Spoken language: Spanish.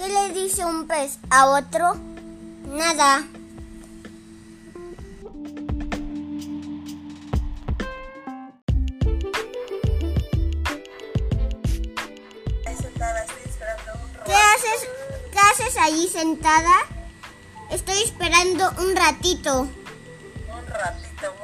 ¿Qué le dice un pez a otro? Nada. ¿Qué haces, ¿Qué haces allí sentada? Estoy esperando un ratito. Un ratito.